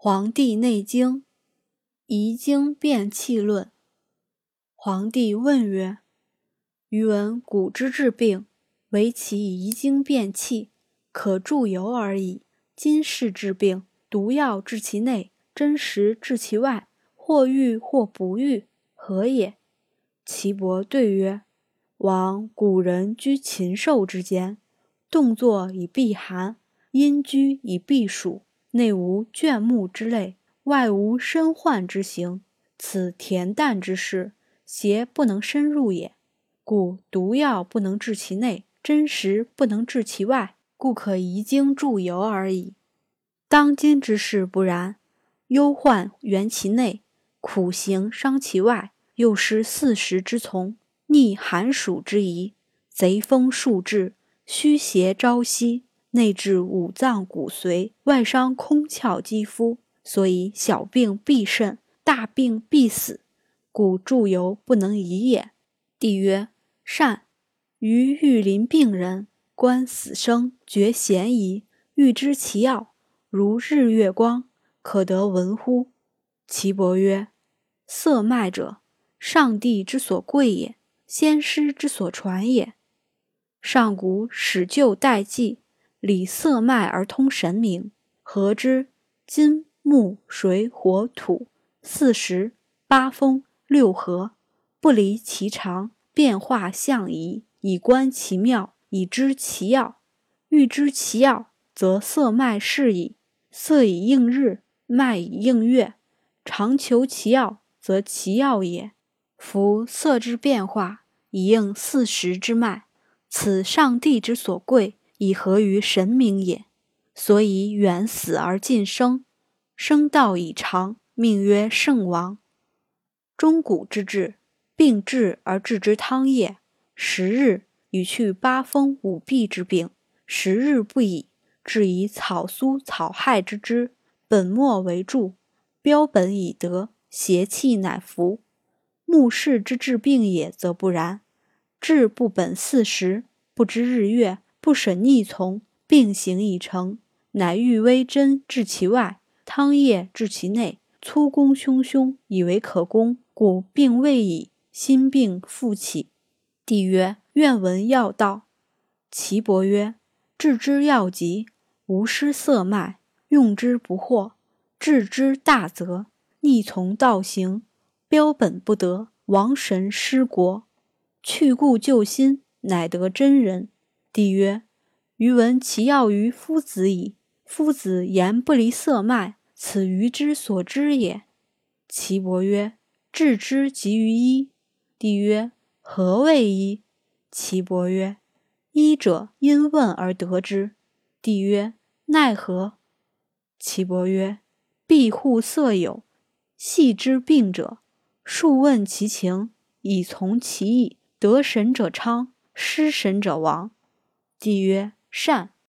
黄帝内经·遗精变气论。黄帝问曰：“余闻古之治病，唯其遗精变气，可助油而已。今世治病，毒药治其内，真实治其外，或愈或不愈，何也？”岐伯对曰：“往古人居禽兽之间，动作以避寒，阴居以避暑。”内无倦目之类，外无身患之形，此恬淡之事，邪不能深入也。故毒药不能治其内，真实不能治其外，故可移精助游而已。当今之事不然，忧患源其内，苦行伤其外，又失四时之从，逆寒暑之宜，贼风数至，虚邪朝夕。内治五脏骨髓，外伤空窍肌肤，所以小病必甚，大病必死，故注油不能移也。帝曰：善。余欲临病人，观死生，觉嫌疑，欲知其要，如日月光，可得闻乎？岐伯曰：色脉者，上帝之所贵也，先师之所传也。上古始就代记。理色脉而通神明，合之金木水火土四时八风六合，不离其常，变化相宜，以观其妙，以知其要。欲知其要，则色脉是矣。色以应日，脉以应月，常求其要，则其要也。夫色之变化，以应四时之脉，此上帝之所贵。以合于神明也，所以远死而近生，生道以长，命曰圣王。中古之治，病治而治之汤液，十日以去八风五弊之病，十日不已，治以草苏草害之之，本末为助，标本以得，邪气乃服。目视之治病也，则不然，治不本四时，不知日月。不审逆从，病行已成，乃欲微针治其外，汤液治其内，粗攻汹汹，以为可攻，故病未已，心病复起。帝曰：愿闻药道。岐伯曰：治之要急，无失色脉，用之不惑；治之大则，逆从道行，标本不得，亡神失国，去故救新，乃得真人。帝曰：“余闻其要于夫子矣。夫子言不离色脉，此余之所知也。”岐伯曰：“治之即于医。”帝曰：“何谓医？”岐伯曰：“医者，因问而得之。”帝曰：“奈何？”岐伯曰：“庇护色友，系之病者，数问其情，以从其意，得神者昌，失神者亡。”帝曰：“善。”